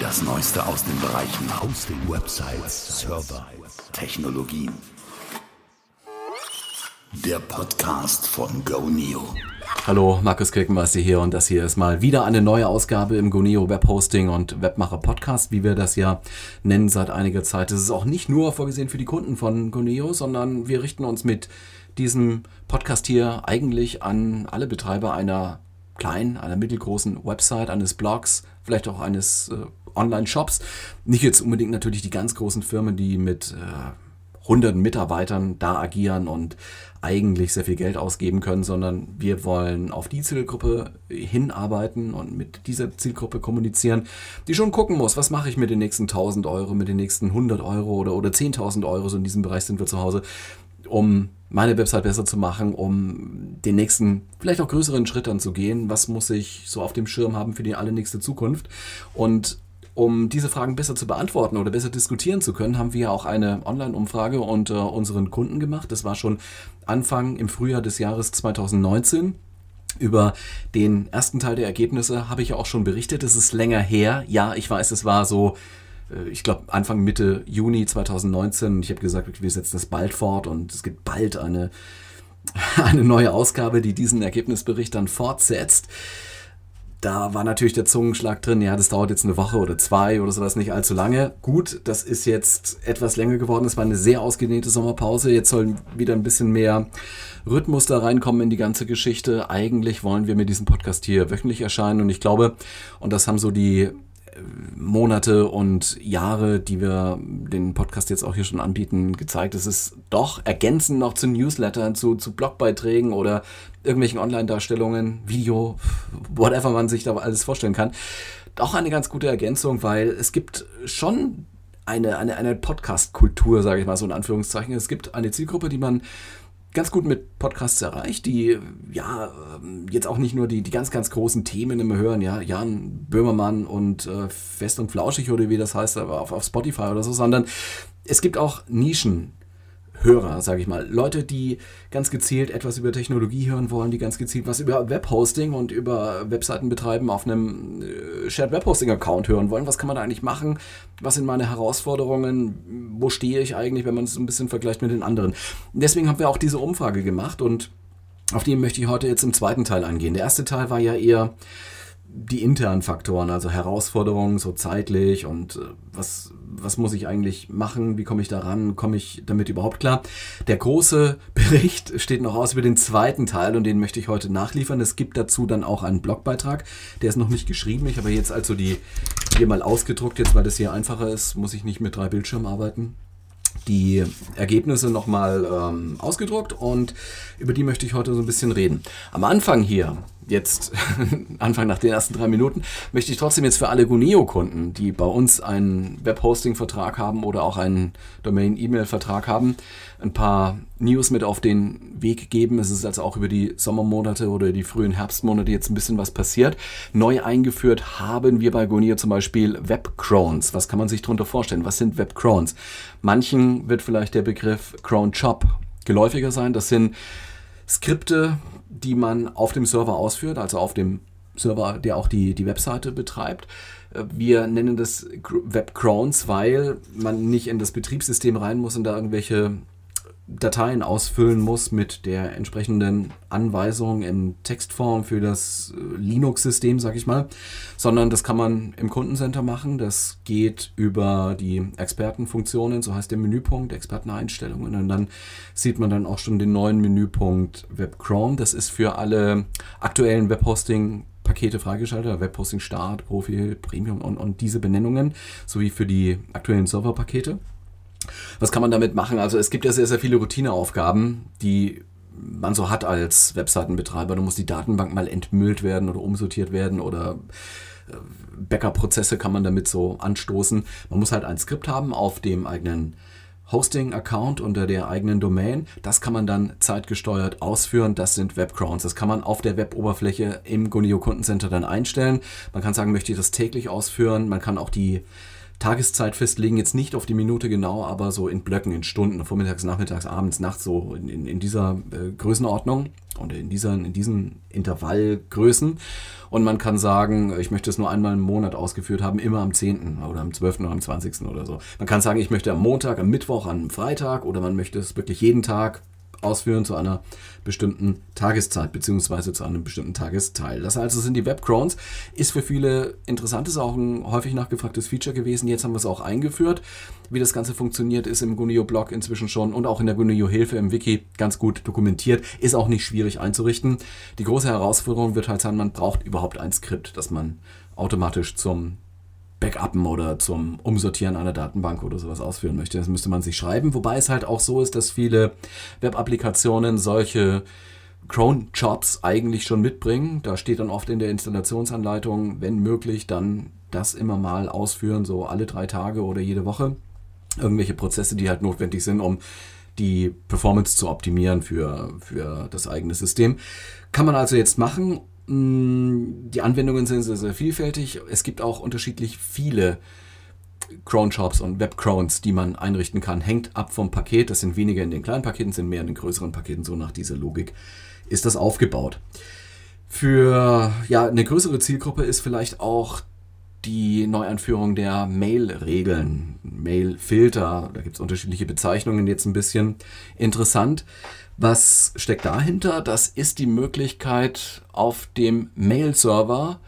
Das Neueste aus den Bereichen Hosting, Websites, Server, Technologien. Der Podcast von GoNeo. Hallo, Markus Kirkenmeister hier und das hier ist mal wieder eine neue Ausgabe im GoNeo Webhosting und Webmacher Podcast, wie wir das ja nennen seit einiger Zeit. Es ist auch nicht nur vorgesehen für die Kunden von GoNeo, sondern wir richten uns mit diesem Podcast hier eigentlich an alle Betreiber einer kleinen, einer mittelgroßen Website, eines Blogs, vielleicht auch eines äh, Online-Shops. Nicht jetzt unbedingt natürlich die ganz großen Firmen, die mit äh, hunderten Mitarbeitern da agieren und eigentlich sehr viel Geld ausgeben können, sondern wir wollen auf die Zielgruppe hinarbeiten und mit dieser Zielgruppe kommunizieren, die schon gucken muss, was mache ich mit den nächsten 1000 Euro, mit den nächsten 100 Euro oder, oder 10.000 Euro, so in diesem Bereich sind wir zu Hause, um meine Website besser zu machen, um den nächsten, vielleicht auch größeren Schritt anzugehen. Was muss ich so auf dem Schirm haben für die allernächste Zukunft? Und um diese Fragen besser zu beantworten oder besser diskutieren zu können, haben wir auch eine Online-Umfrage unter unseren Kunden gemacht. Das war schon Anfang im Frühjahr des Jahres 2019. Über den ersten Teil der Ergebnisse habe ich ja auch schon berichtet. Es ist länger her. Ja, ich weiß, es war so ich glaube, Anfang Mitte Juni 2019. Ich habe gesagt, wir setzen das bald fort und es gibt bald eine, eine neue Ausgabe, die diesen Ergebnisbericht dann fortsetzt. Da war natürlich der Zungenschlag drin, ja, das dauert jetzt eine Woche oder zwei oder sowas, nicht allzu lange. Gut, das ist jetzt etwas länger geworden. Es war eine sehr ausgedehnte Sommerpause. Jetzt soll wieder ein bisschen mehr Rhythmus da reinkommen in die ganze Geschichte. Eigentlich wollen wir mit diesem Podcast hier wöchentlich erscheinen und ich glaube, und das haben so die Monate und Jahre, die wir den Podcast jetzt auch hier schon anbieten, gezeigt. Es ist doch ergänzend noch zu Newslettern, zu, zu Blogbeiträgen oder irgendwelchen Online-Darstellungen, Video, whatever man sich da alles vorstellen kann. Doch eine ganz gute Ergänzung, weil es gibt schon eine, eine, eine Podcast-Kultur, sage ich mal so in Anführungszeichen. Es gibt eine Zielgruppe, die man ganz gut mit Podcasts erreicht, die ja ähm, jetzt auch nicht nur die, die ganz, ganz großen Themen immer hören, ja, Jan Böhmermann und äh, Fest und Flauschig oder wie das heißt, aber auf, auf Spotify oder so, sondern es gibt auch Nischen, Hörer, sage ich mal. Leute, die ganz gezielt etwas über Technologie hören wollen, die ganz gezielt was über Webhosting und über Webseiten betreiben auf einem äh, Shared Webhosting Account hören wollen. Was kann man da eigentlich machen? Was sind meine Herausforderungen? Wo stehe ich eigentlich, wenn man es ein bisschen vergleicht mit den anderen? Deswegen haben wir auch diese Umfrage gemacht und auf die möchte ich heute jetzt im zweiten Teil eingehen. Der erste Teil war ja eher die internen Faktoren, also Herausforderungen so zeitlich und äh, was, was muss ich eigentlich machen, wie komme ich da ran, komme ich damit überhaupt klar. Der große Bericht steht noch aus über den zweiten Teil und den möchte ich heute nachliefern. Es gibt dazu dann auch einen Blogbeitrag, der ist noch nicht geschrieben. Ich habe jetzt also die hier mal ausgedruckt, jetzt weil das hier einfacher ist, muss ich nicht mit drei Bildschirmen arbeiten die Ergebnisse nochmal ähm, ausgedruckt und über die möchte ich heute so ein bisschen reden. Am Anfang hier jetzt Anfang nach den ersten drei Minuten, möchte ich trotzdem jetzt für alle Guneo-Kunden, die bei uns einen Webhosting-Vertrag haben oder auch einen Domain-E-Mail-Vertrag haben, ein paar News mit auf den Weg geben. Es ist also auch über die Sommermonate oder die frühen Herbstmonate jetzt ein bisschen was passiert. Neu eingeführt haben wir bei Guneo zum Beispiel Webcrones. Was kann man sich darunter vorstellen? Was sind Webcrones? Manchen wird vielleicht der Begriff Cron Shop geläufiger sein. Das sind Skripte, die man auf dem Server ausführt, also auf dem Server, der auch die, die Webseite betreibt. Äh, wir nennen das Webcrones, weil man nicht in das Betriebssystem rein muss und da irgendwelche Dateien ausfüllen muss mit der entsprechenden Anweisung in Textform für das äh, Linux-System, sag ich mal, sondern das kann man im Kundencenter machen. Das geht über die Expertenfunktionen, so heißt der Menüpunkt, Experteneinstellungen. Und dann sieht man dann auch schon den neuen Menüpunkt Web Chrome. Das ist für alle aktuellen Webhosting Pakete freigeschaltet, Webhosting Start, Profil, Premium und, und diese Benennungen, sowie für die aktuellen Serverpakete. Was kann man damit machen? Also es gibt ja sehr, sehr viele Routineaufgaben, die man so hat als Webseitenbetreiber. Da muss die Datenbank mal entmüllt werden oder umsortiert werden oder äh, Backup-Prozesse kann man damit so anstoßen. Man muss halt ein Skript haben auf dem eigenen Hosting-Account unter der eigenen Domain. Das kann man dann zeitgesteuert ausführen. Das sind Webcrowns. Das kann man auf der Web-Oberfläche im Gunio Kundencenter dann einstellen. Man kann sagen, möchte ich das täglich ausführen. Man kann auch die Tageszeit festlegen, jetzt nicht auf die Minute genau, aber so in Blöcken, in Stunden, vormittags, nachmittags, abends, nachts, so in, in, in dieser äh, Größenordnung und in, dieser, in diesen Intervallgrößen. Und man kann sagen, ich möchte es nur einmal im Monat ausgeführt haben, immer am 10. oder am 12. oder am 20. oder so. Man kann sagen, ich möchte am Montag, am Mittwoch, am Freitag oder man möchte es wirklich jeden Tag ausführen zu einer bestimmten Tageszeit beziehungsweise zu einem bestimmten Tagesteil. Das also sind die Webcrones. Ist für viele interessant, ist auch ein häufig nachgefragtes Feature gewesen. Jetzt haben wir es auch eingeführt. Wie das Ganze funktioniert, ist im Gunio-Blog inzwischen schon und auch in der Gunio-Hilfe im Wiki ganz gut dokumentiert. Ist auch nicht schwierig einzurichten. Die große Herausforderung wird halt sein, man braucht überhaupt ein Skript, das man automatisch zum Backuppen oder zum Umsortieren einer Datenbank oder sowas ausführen möchte. Das müsste man sich schreiben. Wobei es halt auch so ist, dass viele Web-Applikationen solche Cron-Jobs eigentlich schon mitbringen. Da steht dann oft in der Installationsanleitung, wenn möglich, dann das immer mal ausführen, so alle drei Tage oder jede Woche. Irgendwelche Prozesse, die halt notwendig sind, um die Performance zu optimieren für, für das eigene System. Kann man also jetzt machen die Anwendungen sind sehr, sehr vielfältig. Es gibt auch unterschiedlich viele Cron-Shops und Web-Crons, die man einrichten kann. Hängt ab vom Paket. Das sind weniger in den kleinen Paketen, sind mehr in den größeren Paketen. So nach dieser Logik ist das aufgebaut. Für ja, eine größere Zielgruppe ist vielleicht auch die Neueinführung der Mail-Regeln, Mail-Filter. Da gibt es unterschiedliche Bezeichnungen jetzt ein bisschen interessant. Was steckt dahinter? Das ist die Möglichkeit, auf dem Mail-Server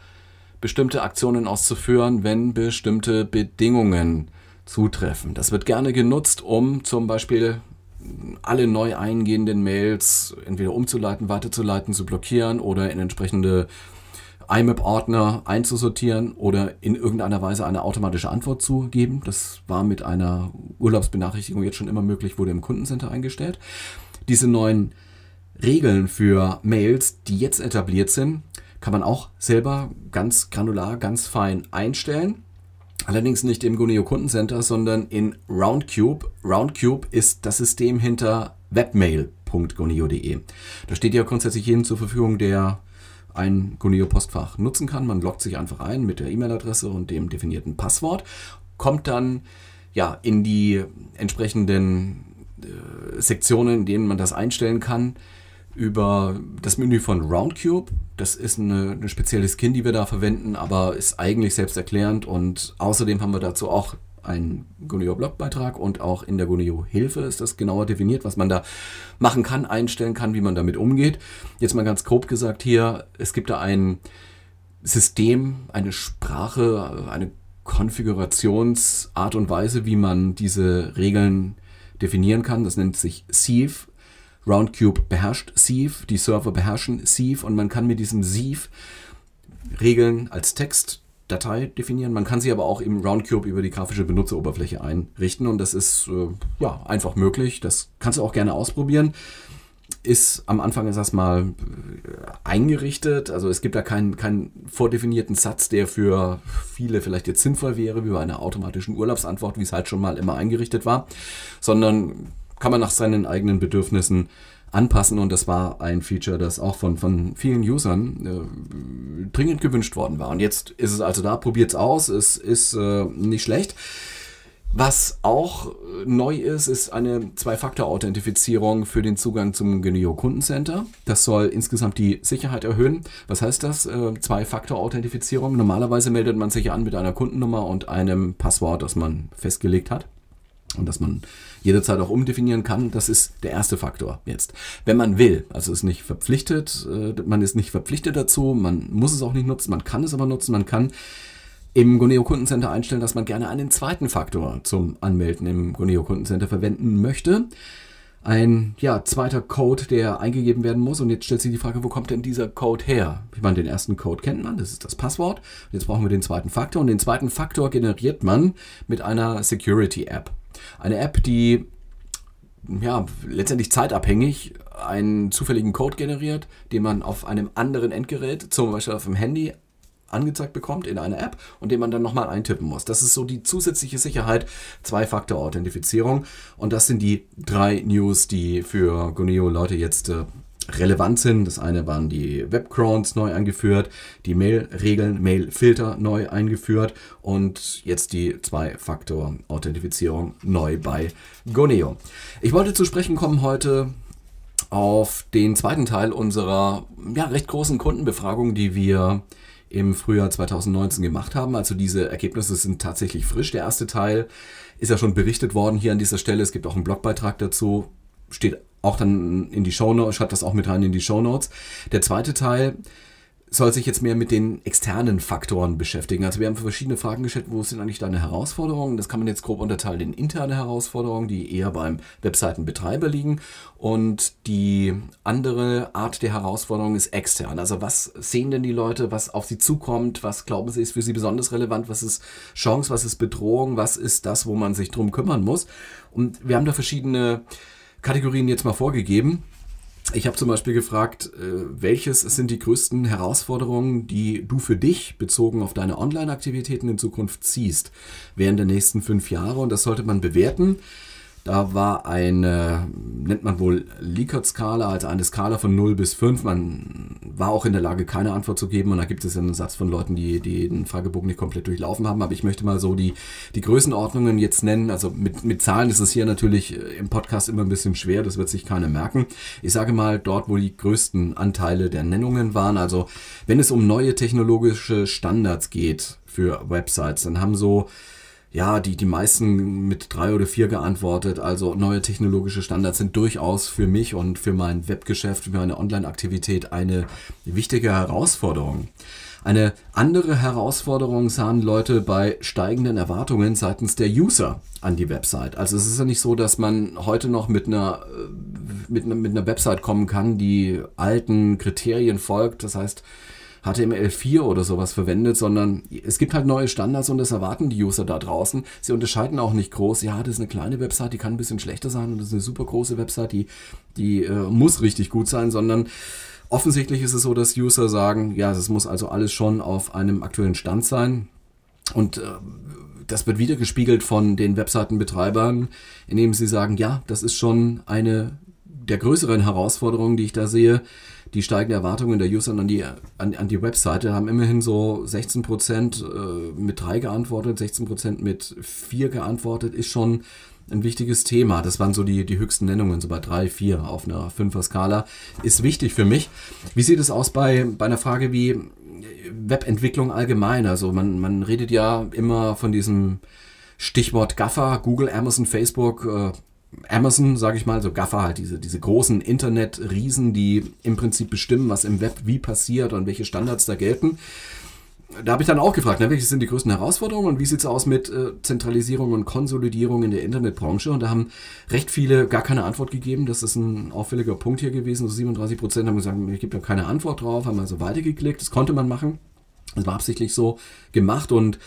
bestimmte Aktionen auszuführen, wenn bestimmte Bedingungen zutreffen. Das wird gerne genutzt, um zum Beispiel alle neu eingehenden Mails entweder umzuleiten, weiterzuleiten, zu blockieren oder in entsprechende IMAP-Ordner einzusortieren oder in irgendeiner Weise eine automatische Antwort zu geben. Das war mit einer Urlaubsbenachrichtigung jetzt schon immer möglich, wurde im Kundencenter eingestellt diese neuen Regeln für Mails, die jetzt etabliert sind, kann man auch selber ganz granular, ganz fein einstellen. Allerdings nicht im Guneo Kundencenter, sondern in Roundcube. Roundcube ist das System hinter webmail.guneo.de. Da steht ja grundsätzlich jedem zur Verfügung, der ein Guneo Postfach nutzen kann. Man loggt sich einfach ein mit der E-Mail-Adresse und dem definierten Passwort, kommt dann ja in die entsprechenden Sektionen, in denen man das einstellen kann, über das Menü von Roundcube. Das ist eine, eine spezielle Skin, die wir da verwenden, aber ist eigentlich selbsterklärend und außerdem haben wir dazu auch einen Gunio Blogbeitrag und auch in der Gunio Hilfe ist das genauer definiert, was man da machen kann, einstellen kann, wie man damit umgeht. Jetzt mal ganz grob gesagt hier, es gibt da ein System, eine Sprache, eine Konfigurationsart und Weise, wie man diese Regeln definieren kann. Das nennt sich Sieve. Roundcube beherrscht Sieve, die Server beherrschen Sieve und man kann mit diesem Sieve Regeln als Textdatei definieren. Man kann sie aber auch im Roundcube über die grafische Benutzeroberfläche einrichten und das ist äh, ja einfach möglich. Das kannst du auch gerne ausprobieren ist am Anfang erstmal äh, eingerichtet. Also es gibt da keinen, keinen vordefinierten Satz, der für viele vielleicht jetzt sinnvoll wäre, wie bei einer automatischen Urlaubsantwort, wie es halt schon mal immer eingerichtet war, sondern kann man nach seinen eigenen Bedürfnissen anpassen und das war ein Feature, das auch von, von vielen Usern äh, dringend gewünscht worden war. Und jetzt ist es also da, probiert es aus, es ist äh, nicht schlecht. Was auch äh, neu ist, ist eine Zwei-Faktor-Authentifizierung für den Zugang zum Genio Kundencenter. Das soll insgesamt die Sicherheit erhöhen. Was heißt das? Äh, Zwei-Faktor-Authentifizierung. Normalerweise meldet man sich an mit einer Kundennummer und einem Passwort, das man festgelegt hat und das man jederzeit auch umdefinieren kann. Das ist der erste Faktor jetzt. Wenn man will, also ist nicht verpflichtet, äh, man ist nicht verpflichtet dazu, man muss es auch nicht nutzen, man kann es aber nutzen, man kann im Goneo Kundencenter einstellen, dass man gerne einen zweiten Faktor zum Anmelden im Goneo Kundencenter verwenden möchte. Ein ja, zweiter Code, der eingegeben werden muss. Und jetzt stellt sich die Frage, wo kommt denn dieser Code her? Ich meine, den ersten Code kennt man, das ist das Passwort. Jetzt brauchen wir den zweiten Faktor. Und den zweiten Faktor generiert man mit einer Security-App. Eine App, die ja, letztendlich zeitabhängig einen zufälligen Code generiert, den man auf einem anderen Endgerät, zum Beispiel auf dem Handy, angezeigt bekommt in einer App und den man dann nochmal eintippen muss. Das ist so die zusätzliche Sicherheit, Zwei-Faktor-Authentifizierung. Und das sind die drei News, die für Guneo Leute jetzt äh, relevant sind. Das eine waren die Webcrowns neu eingeführt, die Mail-Regeln, Mail-Filter neu eingeführt und jetzt die Zwei-Faktor-Authentifizierung neu bei Goneo. Ich wollte zu sprechen kommen heute auf den zweiten Teil unserer ja, recht großen Kundenbefragung, die wir im Frühjahr 2019 gemacht haben. Also diese Ergebnisse sind tatsächlich frisch. Der erste Teil ist ja schon berichtet worden hier an dieser Stelle. Es gibt auch einen Blogbeitrag dazu. Steht auch dann in die Show Notes, schreibt das auch mit rein in die Show Notes. Der zweite Teil soll sich jetzt mehr mit den externen Faktoren beschäftigen. Also wir haben verschiedene Fragen gestellt, wo sind eigentlich deine Herausforderungen? Das kann man jetzt grob unterteilen in interne Herausforderungen, die eher beim Webseitenbetreiber liegen und die andere Art der Herausforderung ist extern. Also was sehen denn die Leute, was auf sie zukommt, was glauben sie ist für sie besonders relevant, was ist Chance, was ist Bedrohung, was ist das, wo man sich drum kümmern muss? Und wir haben da verschiedene Kategorien jetzt mal vorgegeben. Ich habe zum Beispiel gefragt, äh, welches sind die größten Herausforderungen, die du für dich bezogen auf deine Online-Aktivitäten in Zukunft ziehst während der nächsten fünf Jahre? Und das sollte man bewerten. Da war eine, nennt man wohl Likert-Skala, also eine Skala von 0 bis 5. Man war auch in der Lage, keine Antwort zu geben. Und da gibt es einen Satz von Leuten, die, die den Fragebogen nicht komplett durchlaufen haben. Aber ich möchte mal so die, die Größenordnungen jetzt nennen. Also mit, mit Zahlen ist es hier natürlich im Podcast immer ein bisschen schwer. Das wird sich keiner merken. Ich sage mal dort, wo die größten Anteile der Nennungen waren. Also wenn es um neue technologische Standards geht für Websites, dann haben so ja, die, die meisten mit drei oder vier geantwortet. Also neue technologische Standards sind durchaus für mich und für mein Webgeschäft, für meine Online-Aktivität eine wichtige Herausforderung. Eine andere Herausforderung sahen Leute bei steigenden Erwartungen seitens der User an die Website. Also es ist ja nicht so, dass man heute noch mit einer, äh, mit einer, mit einer Website kommen kann, die alten Kriterien folgt. Das heißt, HTML4 oder sowas verwendet, sondern es gibt halt neue Standards und das erwarten die User da draußen. Sie unterscheiden auch nicht groß. Ja, das ist eine kleine Website, die kann ein bisschen schlechter sein und das ist eine super große Website, die, die äh, muss richtig gut sein, sondern offensichtlich ist es so, dass User sagen, ja, es muss also alles schon auf einem aktuellen Stand sein. Und äh, das wird wieder gespiegelt von den Webseitenbetreibern, indem sie sagen, ja, das ist schon eine der größeren Herausforderungen, die ich da sehe die steigenden Erwartungen der User an die, an, an die Webseite haben immerhin so 16 Prozent äh, mit 3 geantwortet, 16 Prozent mit 4 geantwortet, ist schon ein wichtiges Thema. Das waren so die, die höchsten Nennungen, so bei 3, 4 auf einer 5er Skala. Ist wichtig für mich. Wie sieht es aus bei, bei einer Frage wie Webentwicklung allgemein? Also man, man redet ja immer von diesem Stichwort GAFA, Google, Amazon, Facebook, äh, Amazon, sage ich mal, so Gaffer halt, diese, diese großen Internet-Riesen, die im Prinzip bestimmen, was im Web wie passiert und welche Standards da gelten. Da habe ich dann auch gefragt, ne, welche sind die größten Herausforderungen und wie sieht es aus mit äh, Zentralisierung und Konsolidierung in der Internetbranche? Und da haben recht viele gar keine Antwort gegeben. Das ist ein auffälliger Punkt hier gewesen. So 37 Prozent haben gesagt, ich gebe da keine Antwort drauf, haben also weitergeklickt. Das konnte man machen. Das war absichtlich so gemacht und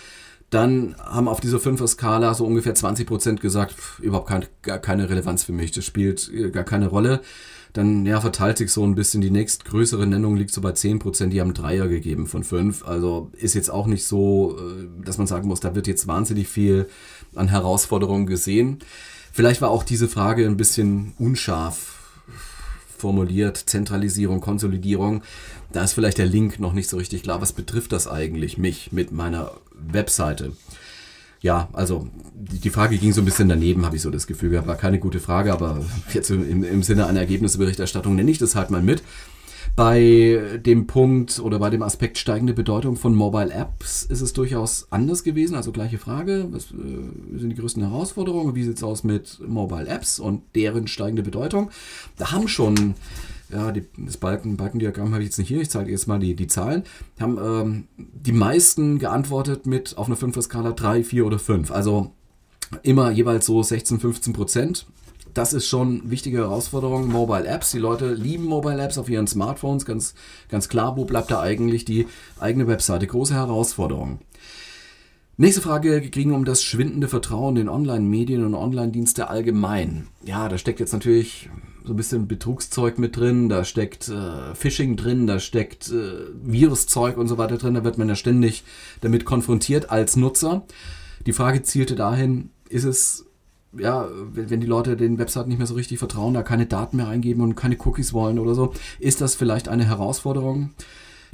dann haben auf dieser 5er-Skala so ungefähr 20% gesagt, pff, überhaupt kein, gar keine Relevanz für mich, das spielt äh, gar keine Rolle. Dann ja, verteilt sich so ein bisschen, die nächstgrößere Nennung liegt so bei 10%, die haben Dreier gegeben von 5. Also ist jetzt auch nicht so, äh, dass man sagen muss, da wird jetzt wahnsinnig viel an Herausforderungen gesehen. Vielleicht war auch diese Frage ein bisschen unscharf formuliert, Zentralisierung, Konsolidierung. Da ist vielleicht der Link noch nicht so richtig klar. Was betrifft das eigentlich mich mit meiner Webseite? Ja, also die, Frage ging so ein bisschen daneben, habe ich so das Gefühl gehabt. War keine gute Frage, aber jetzt im, im Sinne einer Ergebnisberichterstattung nenne ich das halt mal mit. Bei dem Punkt oder bei dem Aspekt steigende Bedeutung von Mobile Apps ist es durchaus anders gewesen. Also gleiche Frage, was äh, sind die größten Herausforderungen? Wie sieht es aus mit Mobile Apps und deren steigende Bedeutung? Da haben schon ja, die, das Balken, Balkendiagramm habe ich jetzt nicht hier, ich zeige jetzt mal die, die Zahlen, haben ähm, die meisten geantwortet mit auf einer 5er-Skala 3, 4 oder 5. Also immer jeweils so 16, 15 Prozent. Das ist schon eine wichtige Herausforderung. Mobile Apps, die Leute lieben Mobile Apps auf ihren Smartphones, ganz, ganz klar, wo bleibt da eigentlich die eigene Webseite? Große Herausforderung. Nächste Frage ging um das schwindende Vertrauen in Online-Medien und Online-Dienste allgemein. Ja, da steckt jetzt natürlich so ein bisschen Betrugszeug mit drin, da steckt äh, Phishing drin, da steckt äh, Viruszeug und so weiter drin. Da wird man ja ständig damit konfrontiert als Nutzer. Die Frage zielte dahin, ist es ja, wenn die Leute den Webseiten nicht mehr so richtig vertrauen, da keine Daten mehr eingeben und keine Cookies wollen oder so, ist das vielleicht eine Herausforderung?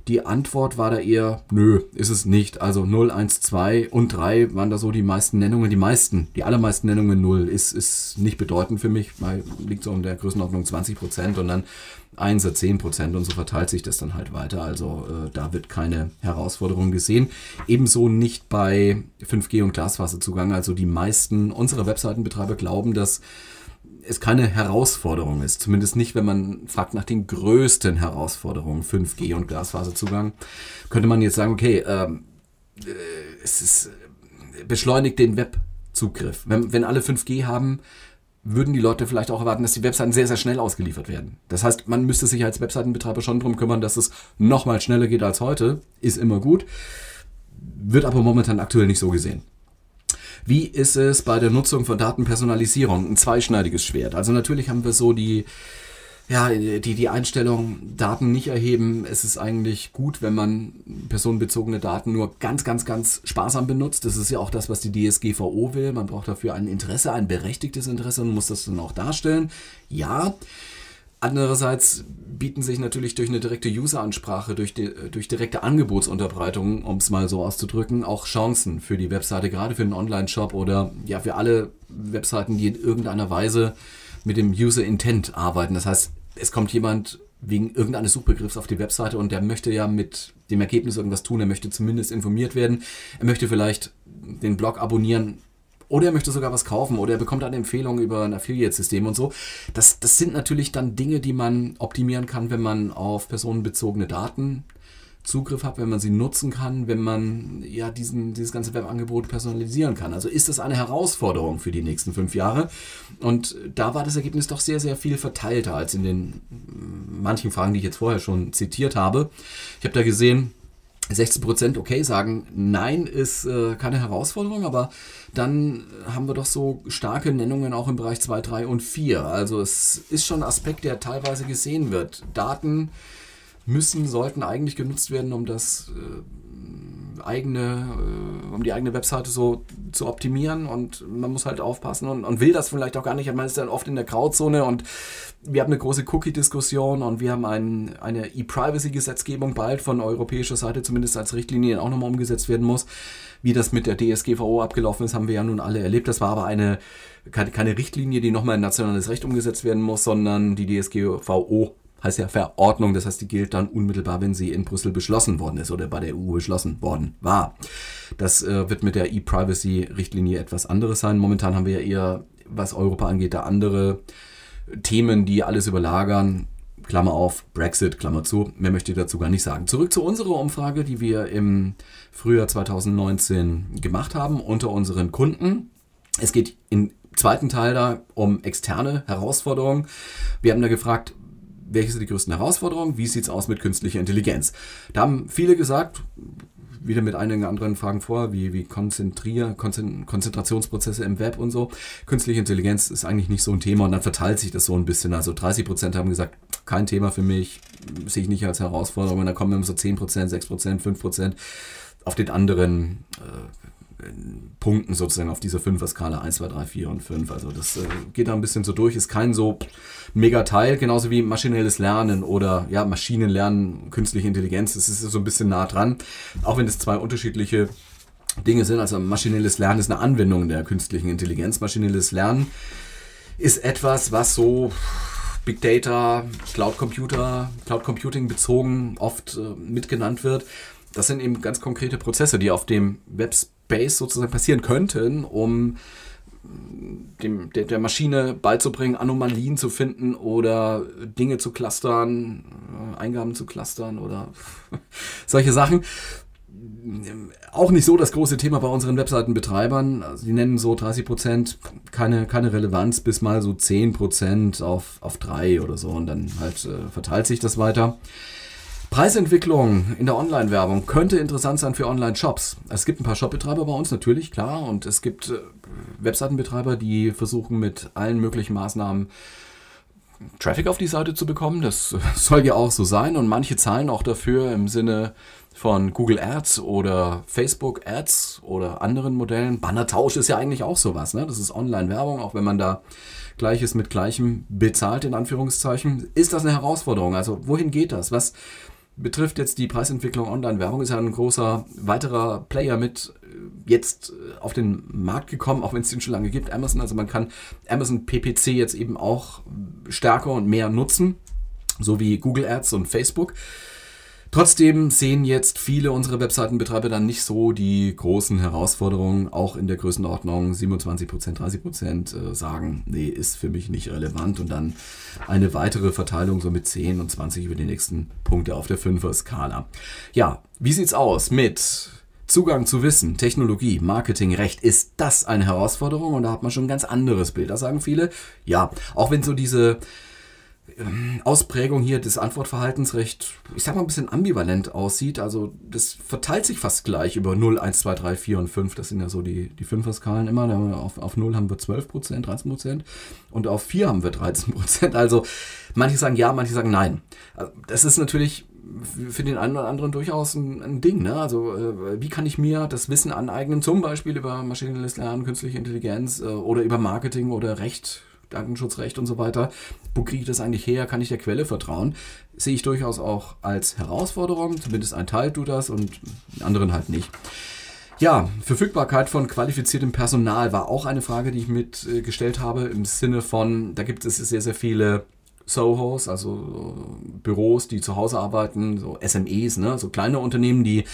Die Antwort war da eher, nö, ist es nicht. Also 0, 1, 2 und 3 waren da so die meisten Nennungen. Die meisten, die allermeisten Nennungen 0 ist, ist nicht bedeutend für mich, weil liegt so in der Größenordnung 20 Prozent und dann 1 oder 10 Prozent und so verteilt sich das dann halt weiter. Also äh, da wird keine Herausforderung gesehen. Ebenso nicht bei 5G und Glasfaserzugang. Also die meisten unserer Webseitenbetreiber glauben, dass es keine Herausforderung ist. Zumindest nicht, wenn man fragt nach den größten Herausforderungen, 5G und Glasfaserzugang. Könnte man jetzt sagen, okay, ähm, äh, es ist, äh, beschleunigt den Webzugriff. Wenn, wenn alle 5G haben, würden die Leute vielleicht auch erwarten, dass die Webseiten sehr, sehr schnell ausgeliefert werden. Das heißt, man müsste sich als Webseitenbetreiber schon darum kümmern, dass es nochmal schneller geht als heute. Ist immer gut. Wird aber momentan aktuell nicht so gesehen. Wie ist es bei der Nutzung von Datenpersonalisierung? Ein zweischneidiges Schwert. Also natürlich haben wir so die, ja, die, die Einstellung, Daten nicht erheben. Es ist eigentlich gut, wenn man personenbezogene Daten nur ganz, ganz, ganz sparsam benutzt. Das ist ja auch das, was die DSGVO will. Man braucht dafür ein Interesse, ein berechtigtes Interesse und muss das dann auch darstellen. Ja, Andererseits bieten sich natürlich durch eine direkte User-Ansprache, durch, die, durch direkte Angebotsunterbreitung, um es mal so auszudrücken, auch Chancen für die Webseite, gerade für einen Online-Shop oder ja für alle Webseiten, die in irgendeiner Weise mit dem User-Intent arbeiten. Das heißt, es kommt jemand wegen irgendeines Suchbegriffs auf die Webseite und der möchte ja mit dem Ergebnis irgendwas tun, er möchte zumindest informiert werden, er möchte vielleicht den Blog abonnieren, oder er möchte sogar was kaufen oder er bekommt eine Empfehlung über ein Affiliate-System und so. Das, das sind natürlich dann Dinge, die man optimieren kann, wenn man auf personenbezogene Daten Zugriff hat, wenn man sie nutzen kann, wenn man ja diesen, dieses ganze Webangebot personalisieren kann. Also ist das eine Herausforderung für die nächsten fünf Jahre. Und da war das Ergebnis doch sehr, sehr viel verteilter als in den manchen Fragen, die ich jetzt vorher schon zitiert habe. Ich habe da gesehen, 16 Prozent, okay, sagen, nein, ist äh, keine Herausforderung, aber dann haben wir doch so starke Nennungen auch im Bereich 2, 3 und 4. Also es ist schon ein Aspekt, der teilweise gesehen wird. Daten müssen, sollten eigentlich genutzt werden, um das äh, eigene, äh, um die eigene Webseite so zu optimieren und man muss halt aufpassen und, und will das vielleicht auch gar nicht. Man ist dann oft in der Grauzone und wir haben eine große Cookie-Diskussion und wir haben ein, eine E-Privacy-Gesetzgebung bald von europäischer Seite, zumindest als Richtlinie auch nochmal umgesetzt werden muss. Wie das mit der DSGVO abgelaufen ist, haben wir ja nun alle erlebt. Das war aber eine, keine, keine Richtlinie, die nochmal in nationales Recht umgesetzt werden muss, sondern die DSGVO heißt ja Verordnung, das heißt, die gilt dann unmittelbar, wenn sie in Brüssel beschlossen worden ist oder bei der EU beschlossen worden war. Das äh, wird mit der E-Privacy-Richtlinie etwas anderes sein. Momentan haben wir ja eher, was Europa angeht, da andere Themen, die alles überlagern. Klammer auf, Brexit, Klammer zu. Mehr möchte ich dazu gar nicht sagen. Zurück zu unserer Umfrage, die wir im Frühjahr 2019 gemacht haben unter unseren Kunden. Es geht im zweiten Teil da um externe Herausforderungen. Wir haben da gefragt, welche sind die größten Herausforderungen? Wie sieht es aus mit künstlicher Intelligenz? Da haben viele gesagt, wieder mit einigen anderen Fragen vor, wie, wie Konzentrier, Konzentrationsprozesse im Web und so. Künstliche Intelligenz ist eigentlich nicht so ein Thema und dann verteilt sich das so ein bisschen. Also 30 Prozent haben gesagt, kein Thema für mich, sehe ich nicht als Herausforderung. Und dann kommen immer so 10 Prozent, 6 Prozent, 5 Prozent. Auf den anderen äh, Punkten sozusagen auf dieser 5er-Skala 1, 2, 3, 4 und 5. Also das äh, geht da ein bisschen so durch, ist kein so mega Teil, genauso wie maschinelles Lernen oder ja, Maschinenlernen, künstliche Intelligenz, das ist so ein bisschen nah dran, auch wenn es zwei unterschiedliche Dinge sind. Also maschinelles Lernen ist eine Anwendung der künstlichen Intelligenz. Maschinelles Lernen ist etwas, was so Big Data, Cloud Computer, Cloud Computing bezogen oft äh, mitgenannt wird. Das sind eben ganz konkrete Prozesse, die auf dem Webs Space sozusagen passieren könnten, um dem, der, der, Maschine beizubringen, Anomalien zu finden oder Dinge zu clustern, äh, Eingaben zu clustern oder solche Sachen. Auch nicht so das große Thema bei unseren Webseitenbetreibern. Also die nennen so 30 Prozent keine, keine Relevanz bis mal so 10 Prozent auf, auf drei oder so und dann halt äh, verteilt sich das weiter. Preisentwicklung in der Online-Werbung könnte interessant sein für Online-Shops. Es gibt ein paar Shopbetreiber bei uns natürlich, klar, und es gibt äh, Webseitenbetreiber, die versuchen mit allen möglichen Maßnahmen Traffic auf die Seite zu bekommen. Das soll ja auch so sein und manche zahlen auch dafür im Sinne von Google Ads oder Facebook Ads oder anderen Modellen. Bannertausch ist ja eigentlich auch sowas. Ne? Das ist Online-Werbung, auch wenn man da Gleiches mit Gleichem bezahlt, in Anführungszeichen. Ist das eine Herausforderung? Also wohin geht das? Was betrifft jetzt die Preisentwicklung Online-Werbung, ist ja ein großer weiterer Player mit äh, jetzt äh, auf den Markt gekommen, auch wenn es den schon lange gibt, Amazon. Also man kann Amazon PPC jetzt eben auch stärker und mehr nutzen, so wie Google Ads und Facebook. Trotzdem sehen jetzt viele unserer Webseitenbetreiber dann nicht so die großen Herausforderungen, auch in der Größenordnung 27%, 30% äh, sagen, nee, ist für mich nicht relevant und dann eine weitere Verteilung so mit 10 und 20 über die nächsten Punkte auf der 5er Skala. Ja, wie sieht's aus mit Zugang zu Wissen, Technologie, Marketing, Recht, ist das eine Herausforderung? Und da hat man schon ein ganz anderes Bild. Da sagen viele, ja, auch wenn so diese Ausprägung hier des Antwortverhaltens recht, ich sag mal, ein bisschen ambivalent aussieht. Also das verteilt sich fast gleich über 0, 1, 2, 3, 4 und 5. Das sind ja so die, die Fünfer-Skalen immer. Auf, auf 0 haben wir 12 Prozent, 13 Prozent und auf 4 haben wir 13 Prozent. Also manche sagen ja, manche sagen nein. Also, das ist natürlich für den einen oder anderen durchaus ein, ein Ding. Ne? Also äh, wie kann ich mir das Wissen aneignen, zum Beispiel über maschinelles Lernen, künstliche Intelligenz äh, oder über Marketing oder Recht Datenschutzrecht und so weiter. Wo kriege ich das eigentlich her? Kann ich der Quelle vertrauen? Sehe ich durchaus auch als Herausforderung. Zumindest ein Teil tut das und anderen halt nicht. Ja, Verfügbarkeit von qualifiziertem Personal war auch eine Frage, die ich mitgestellt habe im Sinne von, da gibt es sehr, sehr viele Sohos, also Büros, die zu Hause arbeiten, so SMEs, ne, so kleine Unternehmen, die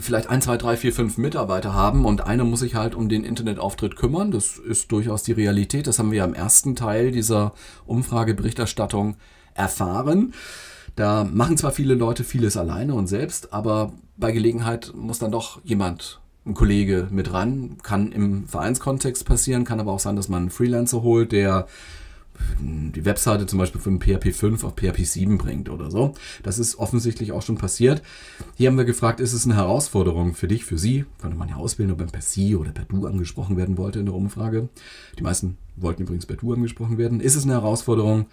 vielleicht ein, zwei, drei, vier, fünf Mitarbeiter haben und einer muss sich halt um den Internetauftritt kümmern. Das ist durchaus die Realität. Das haben wir im ersten Teil dieser Umfrageberichterstattung erfahren. Da machen zwar viele Leute vieles alleine und selbst, aber bei Gelegenheit muss dann doch jemand, ein Kollege mit ran. Kann im Vereinskontext passieren, kann aber auch sein, dass man einen Freelancer holt, der die Webseite zum Beispiel von PHP 5 auf PHP 7 bringt oder so. Das ist offensichtlich auch schon passiert. Hier haben wir gefragt, ist es eine Herausforderung für dich, für Sie? Könnte man ja auswählen, ob man per Sie oder per Du angesprochen werden wollte in der Umfrage. Die meisten wollten übrigens per Du angesprochen werden. Ist es eine Herausforderung,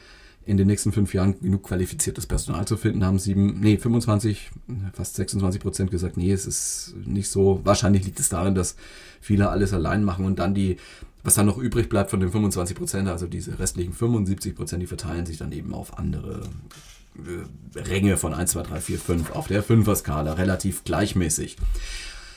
in den nächsten fünf Jahren genug qualifiziertes Personal zu finden, haben sieben, nee, 25, fast 26 Prozent gesagt, nee, es ist nicht so. Wahrscheinlich liegt es darin, dass viele alles allein machen und dann die was dann noch übrig bleibt von den 25 Prozent, also diese restlichen 75 Prozent, die verteilen sich dann eben auf andere äh, Ränge von 1, 2, 3, 4, 5 auf der 5er-Skala, relativ gleichmäßig.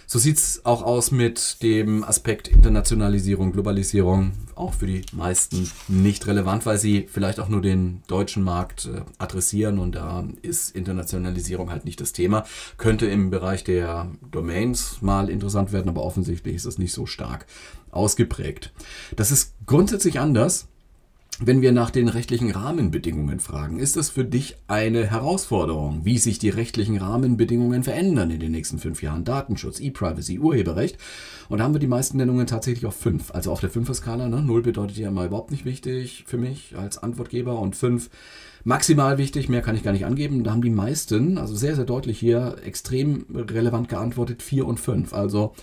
So sieht es auch aus mit dem Aspekt Internationalisierung, Globalisierung, auch für die meisten nicht relevant, weil sie vielleicht auch nur den deutschen Markt äh, adressieren und da ist Internationalisierung halt nicht das Thema. Könnte im Bereich der Domains mal interessant werden, aber offensichtlich ist das nicht so stark ausgeprägt. Das ist grundsätzlich anders wenn wir nach den rechtlichen Rahmenbedingungen fragen, ist das für dich eine Herausforderung, wie sich die rechtlichen Rahmenbedingungen verändern in den nächsten fünf Jahren? Datenschutz, E-Privacy, Urheberrecht. Und da haben wir die meisten Nennungen tatsächlich auf fünf. Also auf der Fünfer-Skala. Ne? Null bedeutet ja mal überhaupt nicht wichtig für mich als Antwortgeber und fünf maximal wichtig, mehr kann ich gar nicht angeben. Da haben die meisten, also sehr, sehr deutlich hier, extrem relevant geantwortet, vier und fünf. Also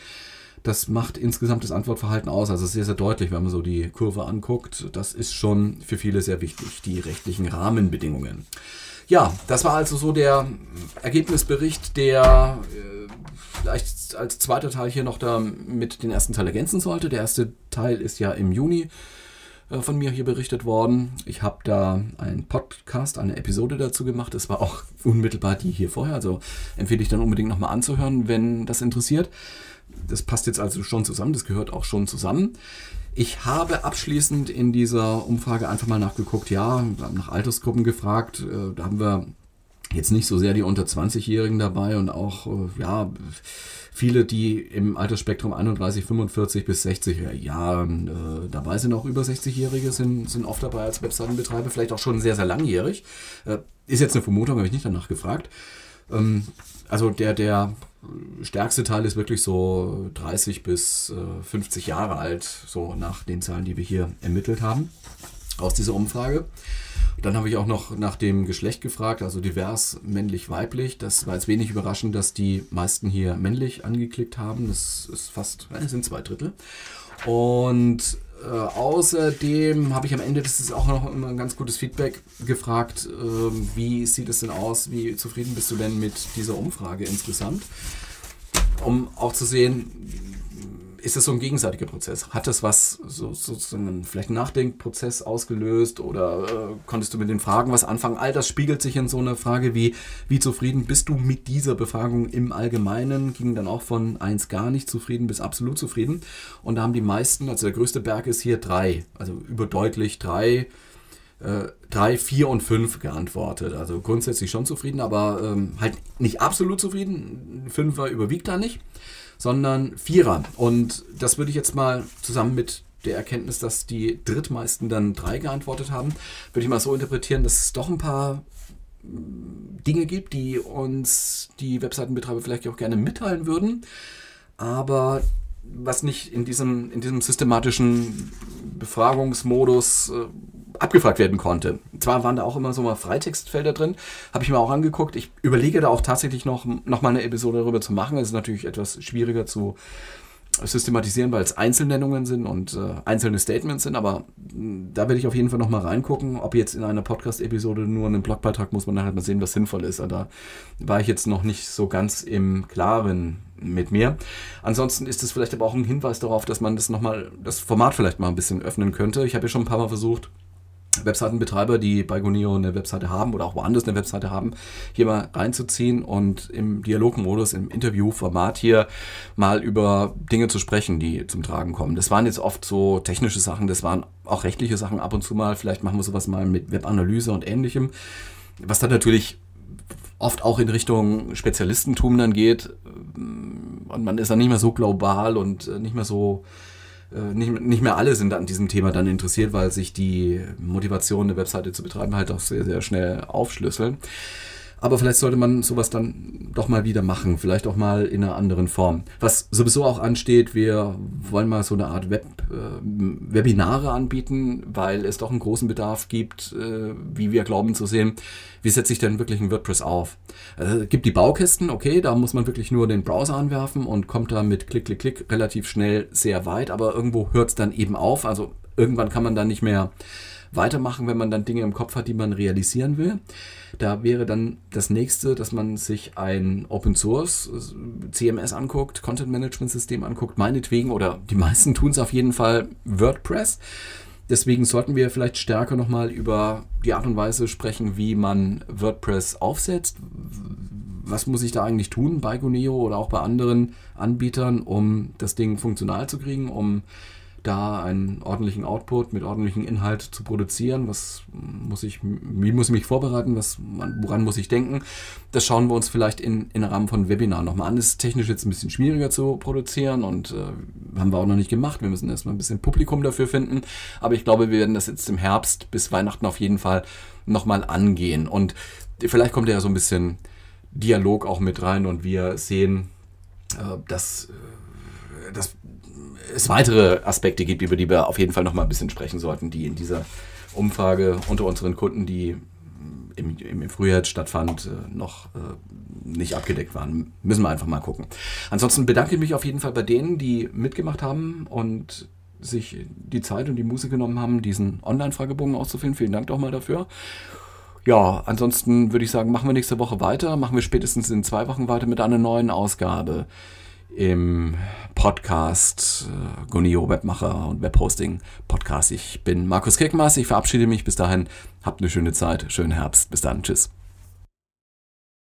das macht insgesamt das Antwortverhalten aus. Also sehr, sehr deutlich, wenn man so die Kurve anguckt. Das ist schon für viele sehr wichtig, die rechtlichen Rahmenbedingungen. Ja, das war also so der Ergebnisbericht, der äh, vielleicht als zweiter Teil hier noch da mit den ersten Teil ergänzen sollte. Der erste Teil ist ja im Juni äh, von mir hier berichtet worden. Ich habe da einen Podcast, eine Episode dazu gemacht. Das war auch unmittelbar die hier vorher. Also empfehle ich dann unbedingt nochmal anzuhören, wenn das interessiert. Das passt jetzt also schon zusammen, das gehört auch schon zusammen. Ich habe abschließend in dieser Umfrage einfach mal nachgeguckt, ja, nach Altersgruppen gefragt. Äh, da haben wir jetzt nicht so sehr die unter 20-Jährigen dabei und auch, äh, ja, viele, die im Altersspektrum 31, 45 bis 60 Jahren äh, dabei sind, auch über 60-Jährige sind, sind oft dabei als Webseitenbetreiber, vielleicht auch schon sehr, sehr langjährig. Äh, ist jetzt eine Vermutung, habe ich nicht danach gefragt. Ähm, also der, der stärkste Teil ist wirklich so 30 bis äh, 50 Jahre alt, so nach den Zahlen, die wir hier ermittelt haben. aus dieser Umfrage. Dann habe ich auch noch nach dem Geschlecht gefragt, also divers, männlich, weiblich. Das war jetzt wenig überraschend, dass die meisten hier männlich angeklickt haben. Das ist fast, äh, sind zwei Drittel. Und äh, außerdem habe ich am Ende, das ist auch noch immer ein ganz gutes Feedback, gefragt, äh, wie sieht es denn aus, wie zufrieden bist du denn mit dieser Umfrage insgesamt? Um auch zu sehen, ist es so ein gegenseitiger Prozess? Hat das was, so, sozusagen vielleicht einen Nachdenkprozess ausgelöst oder äh, konntest du mit den Fragen was anfangen? All das spiegelt sich in so einer Frage wie, wie zufrieden bist du mit dieser Befragung im Allgemeinen? Ging dann auch von eins gar nicht zufrieden bis absolut zufrieden. Und da haben die meisten, also der größte Berg ist hier drei, also überdeutlich drei, äh, drei, vier und fünf geantwortet. Also grundsätzlich schon zufrieden, aber ähm, halt nicht absolut zufrieden. Fünfer überwiegt da nicht sondern Vierer. Und das würde ich jetzt mal zusammen mit der Erkenntnis, dass die drittmeisten dann drei geantwortet haben, würde ich mal so interpretieren, dass es doch ein paar mm, Dinge gibt, die uns die Webseitenbetreiber vielleicht auch gerne mitteilen würden, aber was nicht in diesem, in diesem systematischen Befragungsmodus äh, abgefragt werden konnte. Zwar waren da auch immer so mal Freitextfelder drin, habe ich mir auch angeguckt. Ich überlege da auch tatsächlich noch, noch mal eine Episode darüber zu machen. Es ist natürlich etwas schwieriger zu systematisieren, weil es Einzelnennungen sind und äh, einzelne Statements sind, aber hm, da werde ich auf jeden Fall noch mal reingucken. Ob jetzt in einer Podcast-Episode nur einen Blogbeitrag, muss man halt mal sehen, was sinnvoll ist. Da war ich jetzt noch nicht so ganz im Klaren mit mir. Ansonsten ist es vielleicht aber auch ein Hinweis darauf, dass man das noch mal, das Format vielleicht mal ein bisschen öffnen könnte. Ich habe ja schon ein paar Mal versucht, Webseitenbetreiber, die bei Gonio eine Webseite haben oder auch woanders eine Webseite haben, hier mal reinzuziehen und im Dialogmodus, im Interviewformat hier mal über Dinge zu sprechen, die zum Tragen kommen. Das waren jetzt oft so technische Sachen, das waren auch rechtliche Sachen ab und zu mal. Vielleicht machen wir sowas mal mit Webanalyse und ähnlichem. Was dann natürlich oft auch in Richtung Spezialistentum dann geht. Und man ist dann nicht mehr so global und nicht mehr so äh, nicht, nicht mehr alle sind an diesem Thema dann interessiert, weil sich die Motivation, eine Webseite zu betreiben, halt auch sehr, sehr schnell aufschlüsseln. Aber vielleicht sollte man sowas dann doch mal wieder machen, vielleicht auch mal in einer anderen Form. Was sowieso auch ansteht, wir wollen mal so eine Art Web, äh, Webinare anbieten, weil es doch einen großen Bedarf gibt, äh, wie wir glauben zu sehen, wie setze ich denn wirklich ein WordPress auf? Also, gibt die Baukästen, okay, da muss man wirklich nur den Browser anwerfen und kommt da mit Klick, Klick, Klick relativ schnell sehr weit, aber irgendwo hört es dann eben auf. Also irgendwann kann man dann nicht mehr weitermachen, wenn man dann Dinge im Kopf hat, die man realisieren will. Da wäre dann das nächste, dass man sich ein Open Source äh, CMS anguckt, Content Management System anguckt, meinetwegen, oder die meisten tun es auf jeden Fall WordPress. Deswegen sollten wir vielleicht stärker nochmal über die Art und Weise sprechen, wie man WordPress aufsetzt. Was muss ich da eigentlich tun bei Guneo oder auch bei anderen Anbietern, um das Ding funktional zu kriegen, um da einen ordentlichen Output mit ordentlichem Inhalt zu produzieren. Was muss ich, wie muss ich mich vorbereiten? Was, woran muss ich denken? Das schauen wir uns vielleicht in, in Rahmen von Webinaren nochmal an. Das ist technisch jetzt ein bisschen schwieriger zu produzieren und äh, haben wir auch noch nicht gemacht. Wir müssen erstmal ein bisschen Publikum dafür finden. Aber ich glaube, wir werden das jetzt im Herbst bis Weihnachten auf jeden Fall nochmal angehen. Und vielleicht kommt ja so ein bisschen Dialog auch mit rein und wir sehen, äh, dass, äh, dass es weitere Aspekte gibt, über die wir auf jeden Fall noch mal ein bisschen sprechen sollten, die in dieser Umfrage unter unseren Kunden, die im, im Frühjahr stattfand, äh, noch äh, nicht abgedeckt waren. Müssen wir einfach mal gucken. Ansonsten bedanke ich mich auf jeden Fall bei denen, die mitgemacht haben und sich die Zeit und die Muße genommen haben, diesen Online-Fragebogen auszufüllen. Vielen Dank doch mal dafür. Ja, ansonsten würde ich sagen, machen wir nächste Woche weiter. Machen wir spätestens in zwei Wochen weiter mit einer neuen Ausgabe im Podcast äh, Gonio Webmacher und Webhosting Podcast. Ich bin Markus Kirkmaß. Ich verabschiede mich bis dahin. Habt eine schöne Zeit, schönen Herbst. Bis dann. Tschüss.